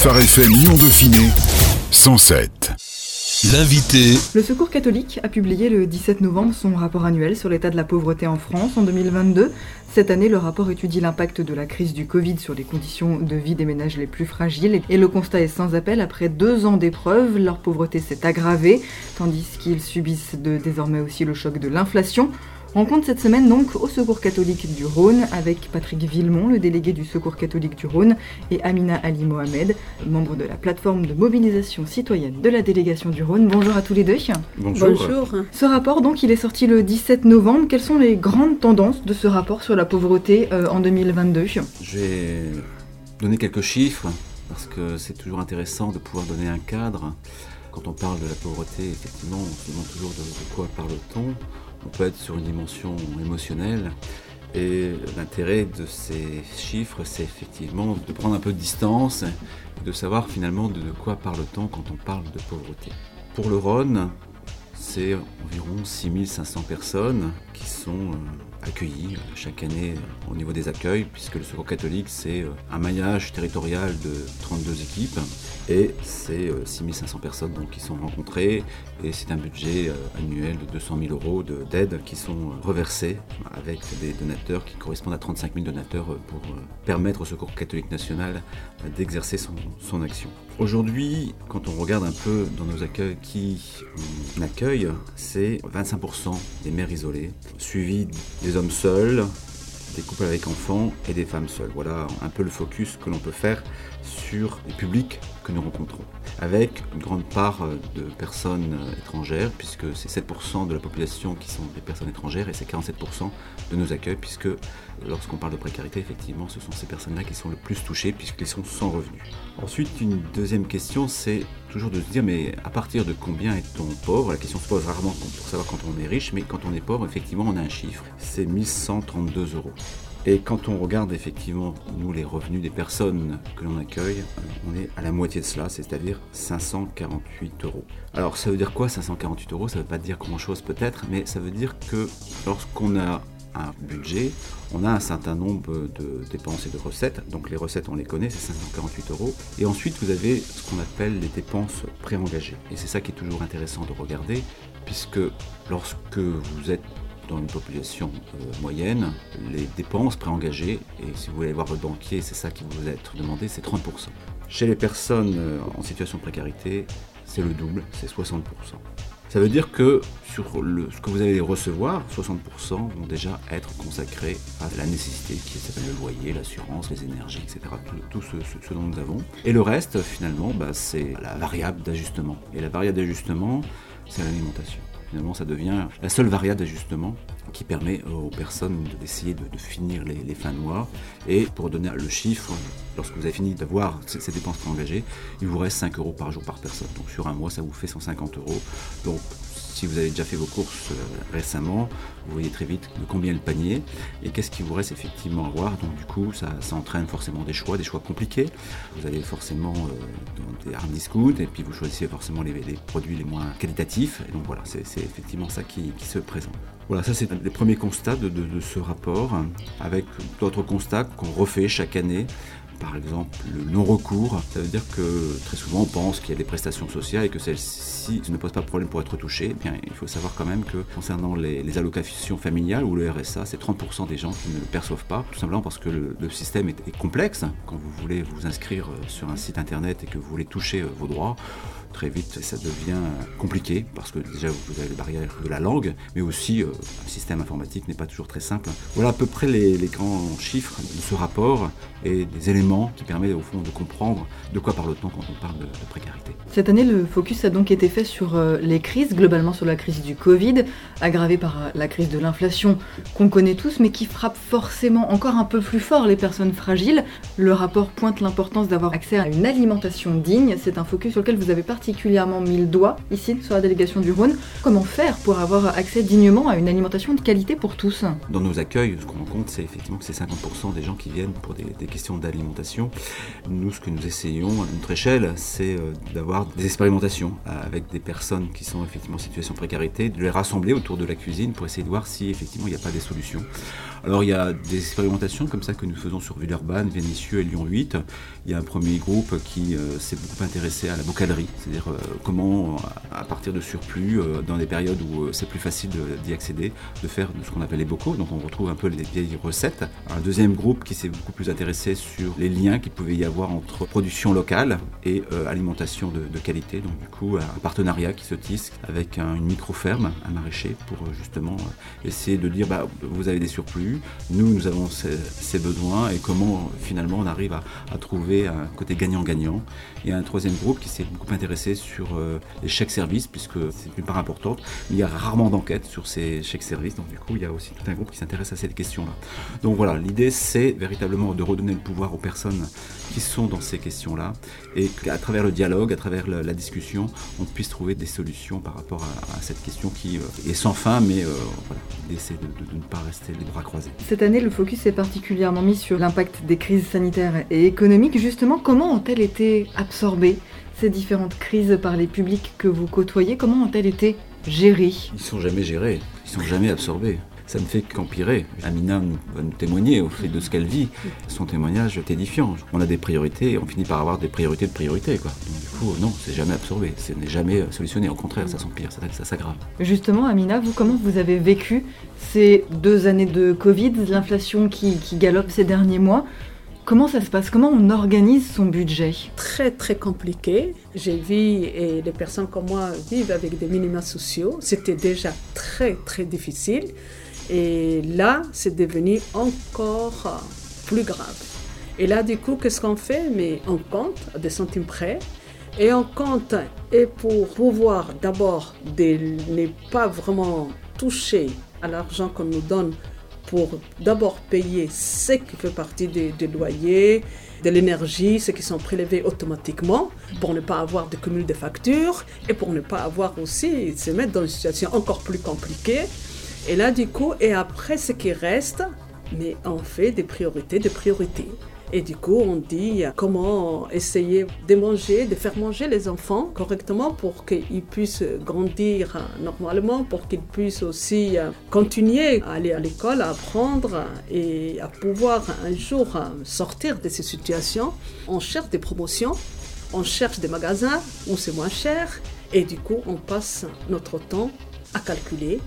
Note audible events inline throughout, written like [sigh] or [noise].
Phare FM Lyon Dauphiné 107. L'invité. Le Secours catholique a publié le 17 novembre son rapport annuel sur l'état de la pauvreté en France en 2022. Cette année, le rapport étudie l'impact de la crise du Covid sur les conditions de vie des ménages les plus fragiles. Et le constat est sans appel. Après deux ans d'épreuves, leur pauvreté s'est aggravée, tandis qu'ils subissent désormais aussi le choc de l'inflation. Rencontre cette semaine donc au Secours catholique du Rhône avec Patrick Villemont, le délégué du Secours catholique du Rhône, et Amina Ali Mohamed, membre de la plateforme de mobilisation citoyenne de la délégation du Rhône. Bonjour à tous les deux. Bonjour. Ce rapport donc il est sorti le 17 novembre. Quelles sont les grandes tendances de ce rapport sur la pauvreté euh, en 2022 Je vais donner quelques chiffres parce que c'est toujours intéressant de pouvoir donner un cadre. Quand on parle de la pauvreté, effectivement, on se demande toujours de quoi parle-t-on? On peut être sur une dimension émotionnelle. Et l'intérêt de ces chiffres, c'est effectivement de prendre un peu de distance et de savoir finalement de quoi parle-t-on quand on parle de pauvreté. Pour le Rhône, c'est environ 6500 personnes qui sont euh, accueillies euh, chaque année au niveau des accueils, puisque le Secours catholique, c'est euh, un maillage territorial de 32 équipes et c'est 6500 personnes donc, qui sont rencontrées et c'est un budget annuel de 200 000 euros d'aide qui sont reversés avec des donateurs qui correspondent à 35 000 donateurs pour permettre au Secours catholique national d'exercer son, action. Aujourd'hui, quand on regarde un peu dans nos accueils qui on c'est 25% des mères isolées, suivi des hommes seuls, des couples avec enfants et des femmes seules. Voilà un peu le focus que l'on peut faire sur les publics que nous rencontrons. Avec une grande part euh, de personnes euh, étrangères, puisque c'est 7% de la population qui sont des personnes étrangères et c'est 47% de nos accueils, puisque lorsqu'on parle de précarité, effectivement, ce sont ces personnes-là qui sont le plus touchées, puisqu'ils sont sans revenus. Ensuite, une deuxième question, c'est toujours de se dire, mais à partir de combien est-on pauvre? La question se pose rarement pour savoir quand on est riche, mais quand on est pauvre, effectivement, on a un chiffre. C'est 1132 euros. Et quand on regarde effectivement, nous, les revenus des personnes que l'on accueille, on est à la moitié de cela, c'est-à-dire 548 euros. Alors ça veut dire quoi 548 euros? Ça ne veut pas dire grand-chose peut-être, mais ça veut dire que lorsqu'on a un budget, on a un certain nombre de dépenses et de recettes. Donc les recettes, on les connaît, c'est 548 euros. Et ensuite, vous avez ce qu'on appelle les dépenses préengagées. Et c'est ça qui est toujours intéressant de regarder, puisque lorsque vous êtes dans une population euh, moyenne, les dépenses préengagées, et si vous voulez voir votre banquier, c'est ça qui vous être demandé, c'est 30%. Chez les personnes euh, en situation de précarité, c'est le double, c'est 60%. Ça veut dire que sur le, ce que vous allez recevoir, 60% vont déjà être consacrés à la nécessité qui s'appelle le loyer, l'assurance, les énergies, etc. Tout, ce, dont nous avons. Et le reste, finalement, bah, c'est la variable d'ajustement. Et la variable d'ajustement, c'est l'alimentation. Finalement, ça devient la seule variable d'ajustement qui permet aux personnes d'essayer de, finir les, fins de mois. Et pour donner le chiffre, lorsque vous avez fini d'avoir ces, dépenses préengagées, il vous reste 5 euros par jour par personne. Donc sur un mois, ça vous fait 150 euros. Donc si vous avez déjà fait vos courses euh, récemment, vous voyez très vite de combien le panier et qu'est-ce qui vous reste effectivement à voir. Donc du coup, ça, entraîne forcément des choix, des choix compliqués. Vous allez forcément euh, dans des hard discount et puis vous choisissez forcément les, produits les moins qualitatifs. Et donc voilà, c'est effectivement ça qui, se présente. Voilà, ça c'est les premiers constats de ce rapport, avec d'autres constats qu'on refait chaque année par exemple le non-recours, ça veut dire que très souvent on pense qu'il y a des prestations sociales et que celles-ci ne posent pas de problème pour être touchées. Eh bien, il faut savoir quand même que concernant les, allocations familiales ou le RSA, c'est 30% des gens qui ne le perçoivent pas, tout simplement parce que le, système est, complexe. Quand vous voulez vous inscrire euh, sur un site internet et que vous voulez toucher euh, vos droits, très vite ça devient compliqué parce que déjà vous avez les barrières de la langue, mais aussi euh, le système informatique n'est pas toujours très simple. Voilà à peu près les, grands chiffres de ce rapport et des éléments qui permettent au fond de comprendre de quoi parle-t-on quand on parle de, précarité. Cette année, le focus a donc été fait sur euh, les crises, globalement sur la crise du Covid, aggravée par euh, la crise de l'inflation qu'on connaît tous, mais qui frappe forcément encore un peu plus fort les personnes fragiles. Le rapport pointe l'importance d'avoir accès à une alimentation digne. C'est un focus sur lequel vous avez particulièrement mis le doigt ici sur la délégation du Rhône. Comment faire pour avoir accès dignement à une alimentation de qualité pour tous? Dans nos accueils, ce qu'on rencontre, c'est effectivement que c'est 50% des gens qui viennent pour des, questions d'alimentation Nous, ce que nous essayons à notre échelle, c'est euh, d'avoir des expérimentations avec des personnes qui sont effectivement en situation de précarité, de les rassembler autour de la cuisine pour essayer de voir si effectivement il n'y a pas des solutions. Alors il y a des expérimentations comme ça que nous faisons sur Villeurbanne, Vénissieux et Lyon 8. Il y a un premier groupe qui euh, s'est beaucoup intéressé à la bocalerie, c'est-à-dire euh, comment à partir de surplus, euh, dans des périodes où c'est plus facile d'y accéder, de faire ce qu'on appelle les bocaux. Donc on retrouve un peu les vieilles recettes. Un deuxième groupe qui s'est beaucoup plus intéressé sur les liens qu'il pouvait y avoir entre production locale et alimentation de, qualité. Donc du coup un partenariat qui se tisse avec une micro-ferme, un maraîcher, pour justement essayer de dire bah, vous avez des surplus nous, nous avons ces, besoins et comment finalement on arrive à, trouver un côté gagnant-gagnant. Il y a un troisième groupe qui s'est beaucoup intéressé sur euh, les chèques services, puisque c'est une part importante, mais il y a rarement d'enquête sur ces chèques services, donc du coup il y a aussi tout un groupe qui s'intéresse à cette question-là. Donc voilà, l'idée c'est véritablement de redonner le pouvoir aux personnes qui sont dans ces questions-là et qu'à travers le dialogue, à travers la, discussion, on puisse trouver des solutions par rapport à, cette question qui euh, est sans fin, mais euh, voilà, l'idée c'est de, ne pas rester les bras croisés. Cette année, le focus est particulièrement mis sur l'impact des crises sanitaires et économiques. Justement, comment ont-elles été absorbées, ces différentes crises par les publics que vous côtoyez Comment ont-elles été gérées? Ils sont jamais gérés, ils sont jamais absorbés ça ne fait qu'empirer. Amina va nous témoigner au fait de ce qu'elle vit. Son témoignage est édifiant. On a des priorités et on finit par avoir des priorités de priorités. Quoi. Donc, du coup, non, c'est jamais absorbé, ce n'est jamais solutionné. Au contraire, ça s'empire, ça, ça s'aggrave. Justement, Amina, vous, comment vous avez vécu ces deux années de Covid, l'inflation qui, qui galope ces derniers mois? Comment ça se passe? Comment on organise son budget? Très très compliqué. J'ai vu et les personnes comme moi vivent avec des minima sociaux. C'était déjà très très difficile. Et là, c'est devenu encore plus grave. Et là, du coup, qu'est-ce qu'on fait? Mais on compte à des centimes près. Et on compte, et pour pouvoir d'abord ne pas vraiment toucher à l'argent qu'on nous donne pour d'abord payer ce qui fait partie des, loyers, de l'énergie, ce qui sont prélevés automatiquement pour ne pas avoir de cumul de factures et pour ne pas avoir aussi se mettre dans une situation encore plus compliquée et là, du coup, et après ce qui reste, mais on fait des priorités, des priorités. Et du coup, on dit comment essayer de manger, de faire manger les enfants correctement pour qu'ils puissent grandir normalement, pour qu'ils puissent aussi continuer à aller à l'école, à apprendre et à pouvoir un jour sortir de ces situations. On cherche des promotions, on cherche des magasins où c'est moins cher et du coup, on passe notre temps à calculer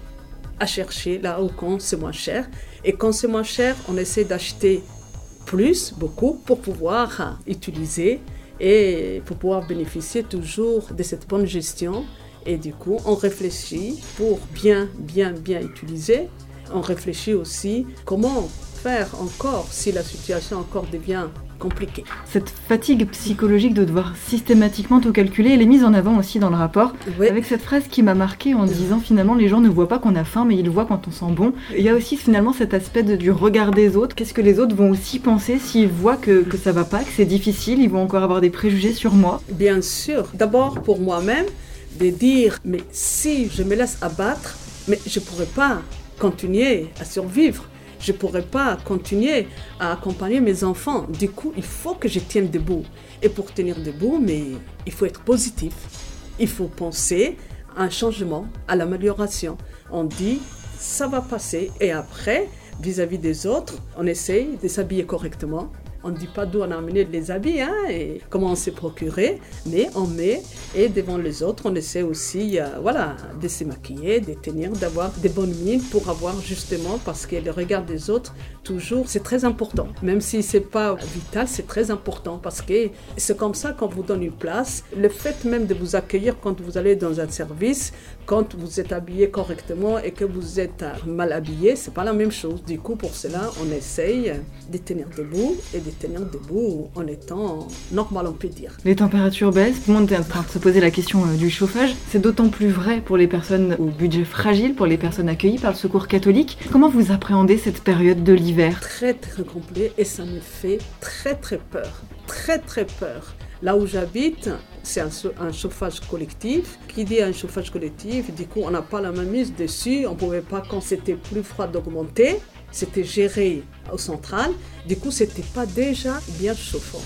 à chercher là où quand c'est moins cher. Et quand c'est moins cher, on essaie d'acheter plus, beaucoup, pour pouvoir utiliser et pour pouvoir bénéficier toujours de cette bonne gestion. Et du coup, on réfléchit pour bien, bien, bien utiliser. On réfléchit aussi comment faire encore si la situation encore devient compliquée. Cette fatigue psychologique de devoir systématiquement tout calculer, elle est mise en avant aussi dans le rapport, avec cette phrase qui m'a marqué en disant finalement les gens ne voient pas qu'on a faim mais ils voient quand on sent bon. Il y a aussi finalement cet aspect du regard des autres, qu'est-ce que les autres vont aussi penser s'ils voient que, que ça va pas, que c'est difficile, ils vont encore avoir des préjugés sur moi? Bien sûr, d'abord pour moi-même, de dire mais si je me laisse abattre, mais je pourrais pas continuer à survivre je ne pourrais pas continuer à accompagner mes enfants. Du coup, il faut que je tienne debout. Et pour tenir debout, mais il faut être positif. Il faut penser à un changement, à l'amélioration. On dit, ça va passer. Et après, vis-à-vis des autres, on essaye de s'habiller correctement, on ne dit pas d'où on a amené les habits hein, et comment on s'est procuré, mais on met et devant les autres, on essaie aussi euh, voilà, de se maquiller, de tenir, d'avoir des bonnes mines pour avoir justement, parce que le regard des autres, toujours, c'est très important. Même si c'est pas vital, c'est très important parce que c'est comme ça qu'on vous donne une place. Le fait même de vous accueillir quand vous allez dans un service, quand vous êtes habillé correctement et que vous êtes mal habillé, c'est pas la même chose. Du coup, pour cela, on essaye de tenir debout et de tenir debout en étant normal, on peut dire. Les températures baissent, tout le monde est en train de se poser la question euh, du chauffage. C'est d'autant plus vrai pour les personnes au budget fragile, pour les personnes accueillies par le secours catholique. Comment vous appréhendez cette période de l'hiver? Très très complet et ça me fait très très peur. Très très peur. Là où j'habite, c'est un, chauffage collectif. Qui dit un chauffage collectif, du coup, on n'a pas la même mise dessus. On ne pouvait pas, quand c'était plus froid, d'augmenter. c'était géré au central. Du coup, c'était pas déjà bien chauffant.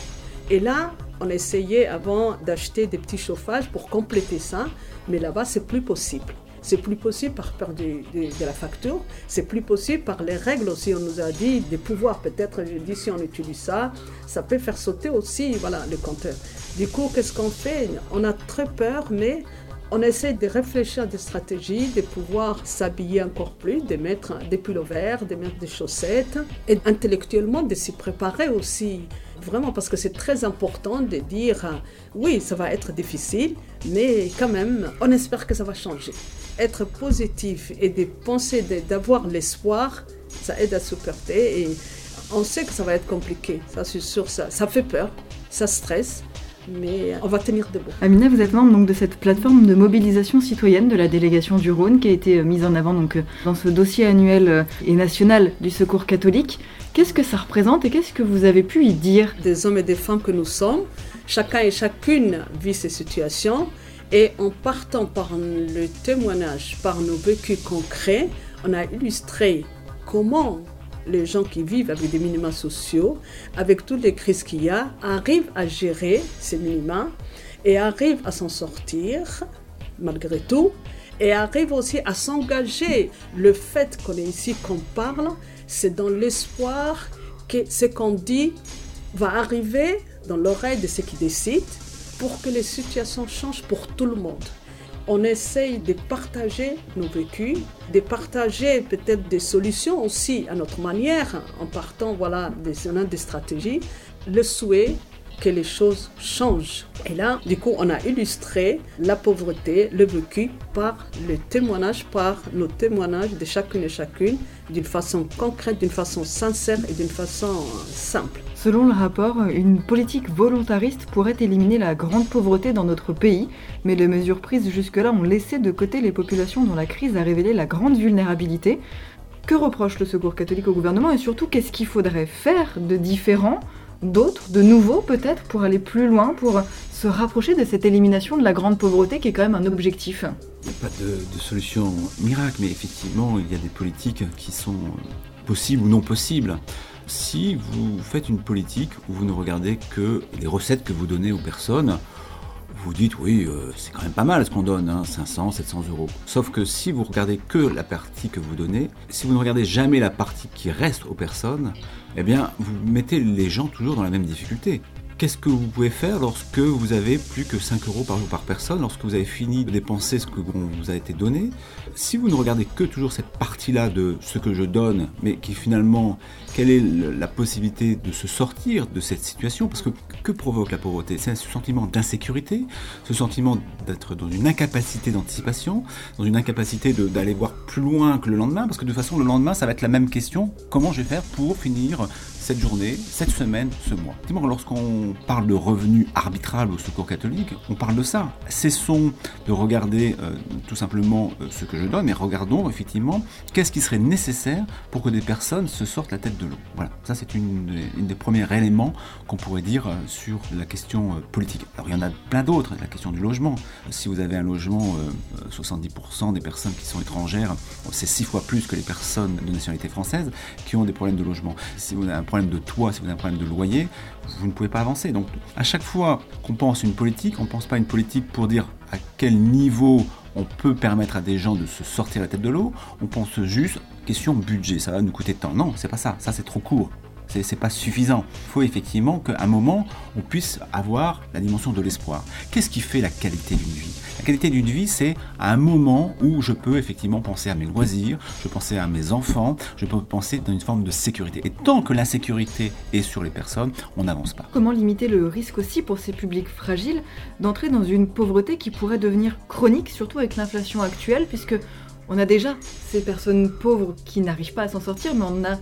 Et là, on essayait avant d'acheter des petits chauffages pour compléter ça, mais là-bas, c'est plus possible. C'est plus possible par peur de, la facture, c'est plus possible par les règles aussi. On nous a dit des pouvoirs, peut-être, je dis, si on utilise ça, ça peut faire sauter aussi voilà, le compteur. Du coup, qu'est-ce qu'on fait? On a très peur, mais on essaie de réfléchir à des stratégies, de pouvoir s'habiller encore plus, de mettre des pulls verts, de mettre des chaussettes, et intellectuellement de s'y préparer aussi. Vraiment, parce que c'est très important de dire, oui, ça va être difficile, mais quand même, on espère que ça va changer. Être positif et de penser, d'avoir l'espoir, ça aide à supporter et on sait que ça va être compliqué, ça c'est sûr, ça, ça fait peur, ça stresse, mais on va tenir debout. Amina, vous êtes membre donc, de cette plateforme de mobilisation citoyenne de la délégation du Rhône qui a été euh, mise en avant donc, euh, dans ce dossier annuel euh, et national du secours catholique. Qu'est-ce que ça représente et qu'est-ce que vous avez pu y dire? Des hommes et des femmes que nous sommes, chacun et chacune vit ces situations et en partant par le témoignage, par nos vécus concrets, on a illustré comment les gens qui vivent avec des minima sociaux, avec toutes les crises qu'il y a, arrivent à gérer ces minima et arrivent à s'en sortir malgré tout et arrivent aussi à s'engager. Le fait qu'on est ici, qu'on parle, c'est dans l'espoir que ce qu'on dit va arriver dans l'oreille de ceux qui décident pour que les situations changent pour tout le monde on essaye de partager nos vécus, de partager peut-être des solutions aussi à notre manière, en partant voilà, des, des stratégies. Le souhait que les choses changent. Et là, du coup, on a illustré la pauvreté, le vécu, par le témoignage, par nos témoignages de chacune et chacune, d'une façon concrète, d'une façon sincère et d'une façon simple. Selon le rapport, une politique volontariste pourrait éliminer la grande pauvreté dans notre pays, mais les mesures prises jusque-là ont laissé de côté les populations dont la crise a révélé la grande vulnérabilité. Que reproche le Secours catholique au gouvernement et surtout qu'est-ce qu'il faudrait faire de différent d'autres, de nouveaux peut-être, pour aller plus loin, pour se rapprocher de cette élimination de la grande pauvreté qui est quand même un objectif Il n'y a pas de, solution miracle, mais effectivement, il y a des politiques qui sont possibles ou non possibles. Si vous faites une politique où vous ne regardez que les recettes que vous donnez aux personnes, vous dites oui, euh, c'est quand même pas mal ce qu'on donne, 500, hein, 700 euros. Sauf que si vous regardez que la partie que vous donnez, si vous ne regardez jamais la partie qui reste aux personnes, eh bien, vous mettez les gens toujours dans la même difficulté. Qu'est-ce que vous pouvez faire lorsque vous avez plus que 5 euros par jour par personne, lorsque vous avez fini de dépenser ce que vous a été donné Si vous ne regardez que toujours cette partie-là de ce que je donne, mais qui finalement, quelle est la possibilité de se sortir de cette situation? Parce que que provoque la pauvreté? C'est ce sentiment d'insécurité, ce sentiment d'être dans une incapacité d'anticipation, dans une incapacité d'aller voir plus loin que le lendemain, parce que de toute façon, le lendemain, ça va être la même question. Comment je vais faire pour finir cette journée, cette semaine, ce mois. Lorsqu'on parle de revenus arbitral au secours catholique, on parle de ça. Cessons de regarder euh, tout simplement euh, ce que je donne, mais regardons effectivement qu'est-ce qui serait nécessaire pour que des personnes se sortent la tête de l'eau. Voilà, ça c'est une, des premiers éléments qu'on pourrait dire euh, sur la question politique. Alors il y en a plein d'autres, la question du logement. Si vous avez un logement, 70% des personnes qui sont étrangères, c'est six fois plus que les personnes de nationalité française qui ont des problèmes de logement. Si vous avez un problème de toit, si vous avez un problème de loyer, vous ne pouvez pas avancer. Donc à chaque fois qu'on pense une politique, on ne pense pas une politique pour dire à quel niveau on peut permettre à des gens de se sortir la tête de l'eau, on pense juste question budget, ça va nous coûter tant. Non, c'est pas ça, ça c'est trop court c'est pas suffisant. Il faut effectivement qu'à un moment, on puisse avoir la dimension de l'espoir. Qu'est-ce qui fait la qualité d'une vie? La qualité d'une vie, c'est à un moment où je peux effectivement penser à mes loisirs, je peux penser à mes enfants, je peux penser dans une forme de sécurité. Et tant que l'insécurité est sur les personnes, on n'avance pas. Comment limiter le risque aussi pour ces publics fragiles d'entrer dans une pauvreté qui pourrait devenir chronique, surtout avec l'inflation actuelle, puisque on a déjà ces personnes pauvres qui n'arrivent pas à s'en sortir, mais on a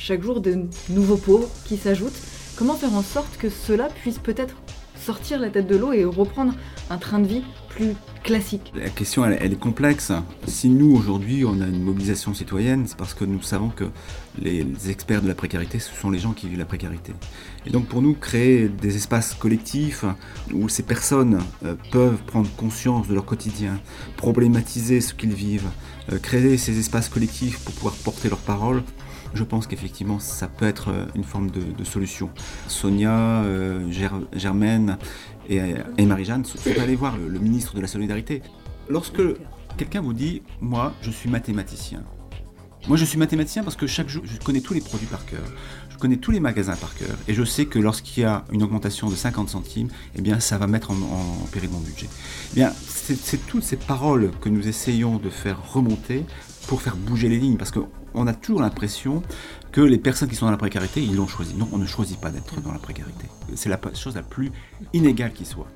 chaque jour de nouveaux pauvres qui s'ajoutent. Comment faire en sorte que cela puisse peut-être sortir la tête de l'eau et reprendre un train de vie plus classique? La question, elle, est complexe. Si nous, aujourd'hui, on a une mobilisation citoyenne, c'est parce que nous savons que les, experts de la précarité, ce sont les gens qui vivent la précarité. Et donc pour nous, créer des espaces collectifs où ces personnes euh, peuvent prendre conscience de leur quotidien, problématiser ce qu'ils vivent, euh, créer ces espaces collectifs pour pouvoir porter leur parole, je pense qu'effectivement ça peut être euh, une forme de, solution. Sonia, Germaine et, Marie-Jeanne sont allées voir le, ministre de la Solidarité. Lorsque quelqu'un vous dit, moi je suis mathématicien, moi, je suis mathématicien parce que chaque jour, je connais tous les produits par cœur, je connais tous les magasins par cœur, et je sais que lorsqu'il y a une augmentation de 50 centimes, eh bien, ça va mettre en, en péril mon budget. Eh bien, c'est toutes ces paroles que nous essayons de faire remonter pour faire bouger les lignes, parce qu'on a toujours l'impression que les personnes qui sont dans la précarité, ils l'ont choisi. Non, on ne choisit pas d'être dans la précarité. C'est la chose la plus inégale qui soit.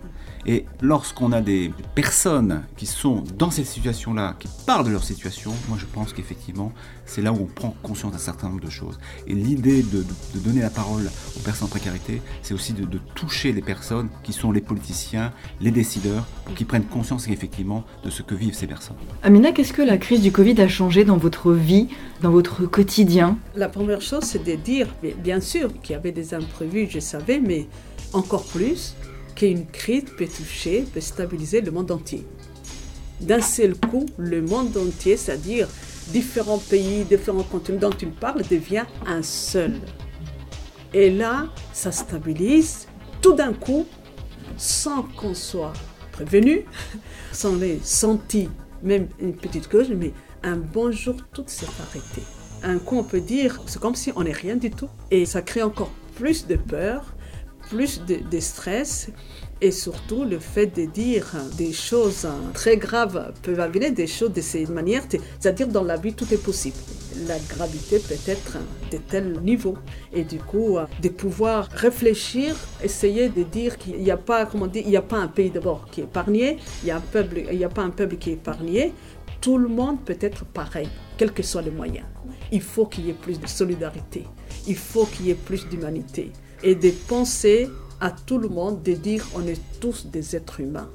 Et lorsqu'on a des personnes qui sont dans cette situation-là, qui parlent de leur situation, moi je pense qu'effectivement, c'est là où on prend conscience d'un certain nombre de choses. Et l'idée de, donner la parole aux personnes en précarité, c'est aussi de, toucher les personnes qui sont les politiciens, les décideurs, pour qu'ils prennent conscience effectivement de ce que vivent ces personnes. Amina, qu'est-ce que la crise du Covid a changé dans votre vie, dans votre quotidien? La première chose, c'est de dire, bien sûr qu'il y avait des imprévus, je savais, mais encore plus, qu'une crise peut toucher, peut stabiliser le monde entier. D'un seul coup, le monde entier, c'est-à-dire différents pays, différents continents dont tu parles, devient un seul. Et là, ça stabilise tout d'un coup, sans qu'on soit prévenu, [laughs] sans les senti, même une petite cause, mais un bonjour, tout s'est arrêté. Un coup, on peut dire, c'est comme si on n'est rien du tout. Et ça crée encore plus de peur, plus de, stress et surtout le fait de dire des choses très graves peuvent arriver des choses de cette manière, c'est-à-dire dans la vie tout est possible. La gravité peut être de tel niveau et du coup de pouvoir réfléchir, essayer de dire qu'il n'y a pas, comment dire, il n'y a pas un pays d'abord qui est épargné, il y a n'y a pas un peuple qui est épargné. Tout le monde peut être pareil, quels que soient les moyens. Il faut qu'il y ait plus de solidarité, il faut qu'il y ait plus d'humanité et de penser à tout le monde, de dire on est tous des êtres humains.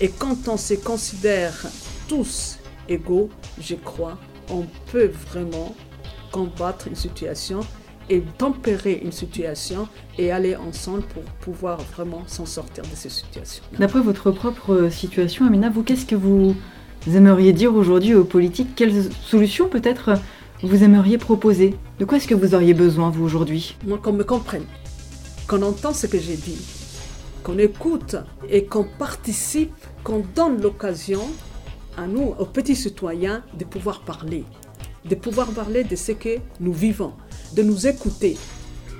Et quand on se considère tous égaux, je crois, on peut vraiment combattre une situation et tempérer une situation et aller ensemble pour pouvoir vraiment s'en sortir de ces situations. D'après votre propre situation, Amina, vous, qu'est-ce que vous aimeriez dire aujourd'hui aux politiques Quelles solutions peut-être vous aimeriez proposer? De quoi est-ce que vous auriez besoin, vous, aujourd'hui? Moi, qu'on me comprenne qu'on entend ce que j'ai dit, qu'on écoute et qu'on participe, qu'on donne l'occasion à nous, aux petits citoyens, de pouvoir parler, de pouvoir parler de ce que nous vivons, de nous écouter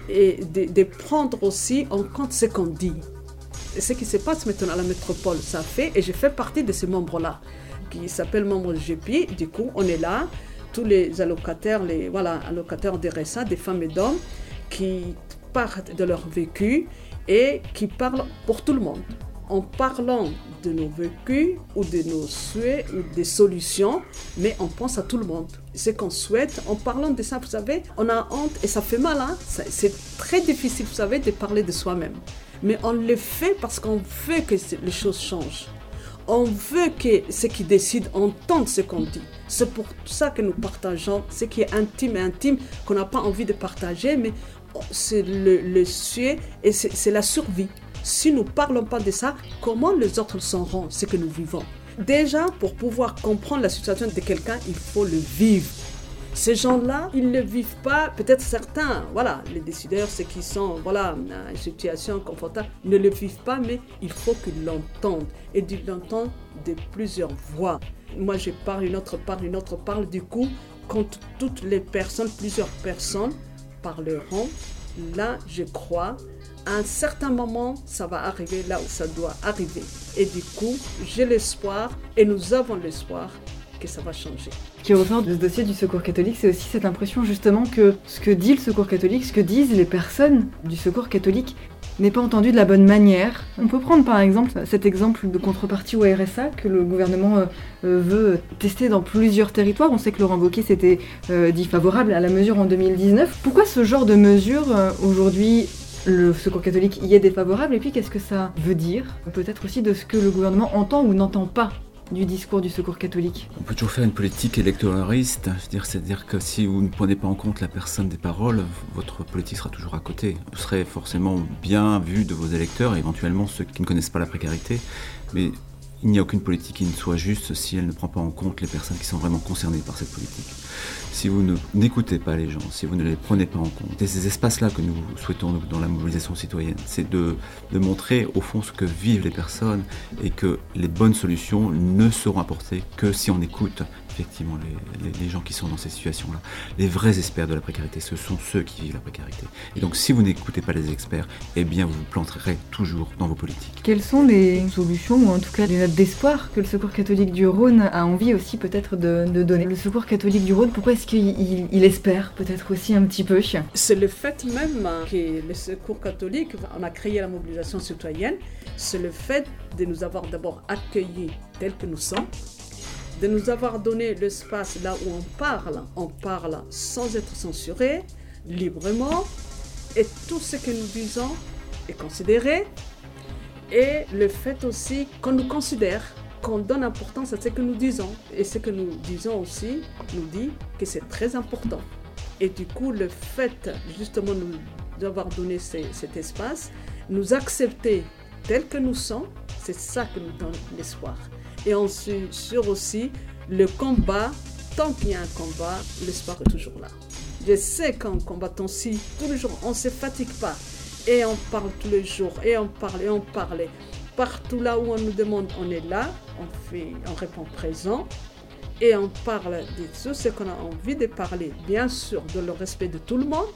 et de, prendre aussi en compte ce qu'on dit. ce qui se passe maintenant à la métropole, ça fait, et je fais partie de ces membres-là, qui s'appellent membres du GPI. Du coup, on est là, tous les allocataires, les voilà, allocataires des RSA, des femmes et d'hommes, qui partent de leur vécu et qui parlent pour tout le monde. En parlant de nos vécus ou de nos souhaits ou des solutions, mais on pense à tout le monde. Ce qu'on souhaite, en parlant de ça, vous savez, on a honte et ça fait mal. Hein? C'est très difficile, vous savez, de parler de soi-même. Mais on le fait parce qu'on veut que les choses changent. On veut que ceux qui décident entendent ce qu'on dit. C'est pour ça que nous partageons ce qui est intime et intime, qu'on n'a pas envie de partager, mais c'est le, le et c'est la survie. Si nous ne parlons pas de ça, comment les autres sauront ce que nous vivons? Déjà, pour pouvoir comprendre la situation de quelqu'un, il faut le vivre. Ces gens-là, ils ne vivent pas, peut-être certains, voilà, les décideurs, ceux qui sont, voilà, une situation confortable, ne le vivent pas, mais il faut qu'ils l'entendent. Et ils l'entendent de plusieurs voix. Moi, je parle, une autre parle, une autre parle. Du coup, quand toutes les personnes, plusieurs personnes, parleront, là, je crois, à un certain moment, ça va arriver là où ça doit arriver. Et du coup, j'ai l'espoir, et nous avons l'espoir, que ça va changer. Ce qui ressort de ce dossier du Secours catholique, c'est aussi cette impression justement que ce que dit le Secours catholique, ce que disent les personnes du Secours catholique, n'est pas entendu de la bonne manière. On peut prendre par exemple cet exemple de contrepartie au RSA que le gouvernement euh, euh, veut tester dans plusieurs territoires. On sait que Laurent Wauquiez s'était euh, dit favorable à la mesure en 2019. Pourquoi ce genre de mesure aujourd'hui le secours catholique y est défavorable? Et puis qu'est-ce que ça veut dire? Peut-être aussi de ce que le gouvernement entend ou n'entend pas du discours du secours catholique On peut toujours faire une politique électoraliste, c'est-à-dire que si vous ne prenez pas en compte la personne des paroles, votre politique sera toujours à côté. Vous serez forcément bien vu de vos électeurs, éventuellement ceux qui ne connaissent pas la précarité, mais il n'y a aucune politique qui ne soit juste si elle ne prend pas en compte les personnes qui sont vraiment concernées par cette politique. Si vous n'écoutez pas les gens, si vous ne les prenez pas en compte, et ces espaces-là que nous souhaitons dans la mobilisation citoyenne, c'est de, de montrer au fond ce que vivent les personnes et que les bonnes solutions ne seront apportées que si on écoute effectivement les, gens qui sont dans ces situations-là. Les vrais experts de la précarité, ce sont ceux qui vivent la précarité. Et donc si vous n'écoutez pas les experts, eh bien vous vous planterez toujours dans vos politiques. Quelles sont les solutions, ou en tout cas les notes d'espoir que le Secours catholique du Rhône a envie aussi peut-être de, donner? Le Secours catholique du Rhône, pourquoi est-ce qu'il espère peut-être aussi un petit peu? C'est le fait même que le Secours catholique, on a créé la mobilisation citoyenne, c'est le fait de nous avoir d'abord accueillis tels que nous sommes, de nous avoir donné l'espace là où on parle, on parle sans être censuré, librement, et tout ce que nous disons est considéré, et le fait aussi qu'on nous considère, qu'on donne importance à ce que nous disons, et ce que nous disons aussi nous dit que c'est très important. Et du coup, le fait justement nous d'avoir donné cet espace, nous accepter tel que nous sommes, c'est ça que nous donne l'espoir et on sur aussi le combat. Tant qu'il y a un combat, l'espoir est toujours là. Je sais qu'en combattant si tous les jours, on ne se fatigue pas et on parle tous les jours et on parle et on parle. Partout là où on nous demande, on est là, on, fait, on répond présent et on parle de tout ce qu'on a envie de parler, bien sûr, de le respect de tout le monde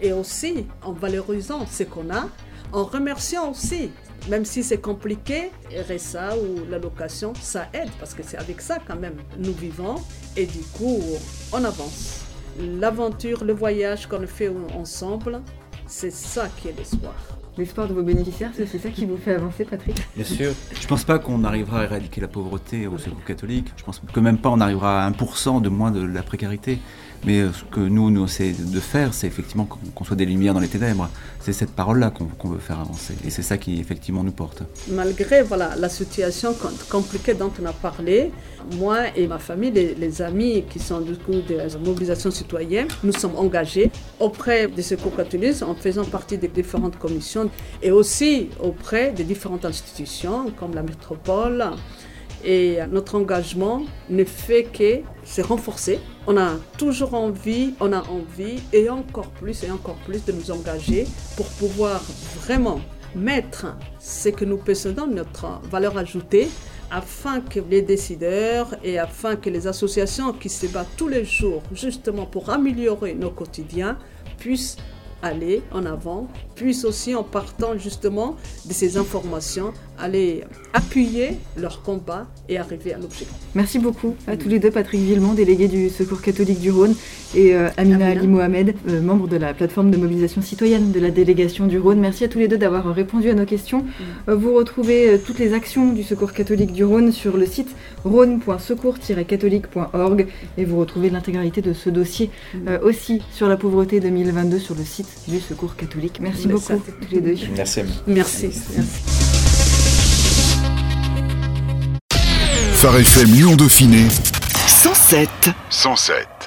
et aussi en valorisant ce qu'on a, en remerciant aussi même si c'est compliqué, RSA ou l'allocation, ça aide parce que c'est avec ça quand même nous vivons et du coup on avance. L'aventure, le voyage qu'on fait ensemble, c'est ça qui est l'espoir. L'espoir de vos bénéficiaires, c'est ça qui vous fait avancer, Patrick? Bien sûr. Je ne pense pas qu'on arrivera à éradiquer la pauvreté au secours catholique. Je pense que même pas on arrivera à 1% de moins de la précarité. Mais euh, ce que nous, nous essaie de faire, c'est effectivement qu'on soit des lumières dans les ténèbres. C'est cette parole-là qu'on veut faire avancer. Et c'est ça qui, effectivement, nous porte. Malgré voilà, la situation compliquée dont on a parlé, moi et ma famille, les, amis qui sont du coup de la mobilisation citoyenne, nous sommes engagés auprès des secours catholiques en faisant partie des différentes commissions et aussi auprès des différentes institutions comme la métropole, et notre engagement ne fait que se renforcer. On a toujours envie, on a envie et encore plus et encore plus de nous engager pour pouvoir vraiment mettre ce que nous possédons, notre valeur ajoutée, afin que les décideurs et afin que les associations qui se battent tous les jours justement pour améliorer nos quotidiens puissent aller en avant, puissent aussi en partant justement de ces informations, aller appuyer leur combat et arriver à l'objectif. Merci beaucoup à tous les deux, Patrick Villemont, délégué du Secours catholique du Rhône, et euh, Amina, Ali Mohamed, euh, membre de la plateforme de mobilisation citoyenne de la délégation du Rhône. Merci à tous les deux d'avoir répondu à nos questions. Euh, vous retrouvez toutes les actions du Secours catholique du Rhône sur le site rhône.secours-catholique.org et vous retrouvez l'intégralité de ce dossier aussi sur la pauvreté 2022 sur le site du Secours catholique. Merci, beaucoup tous les deux. Merci. Merci. Merci. Phare FM Lyon Dauphiné 107 107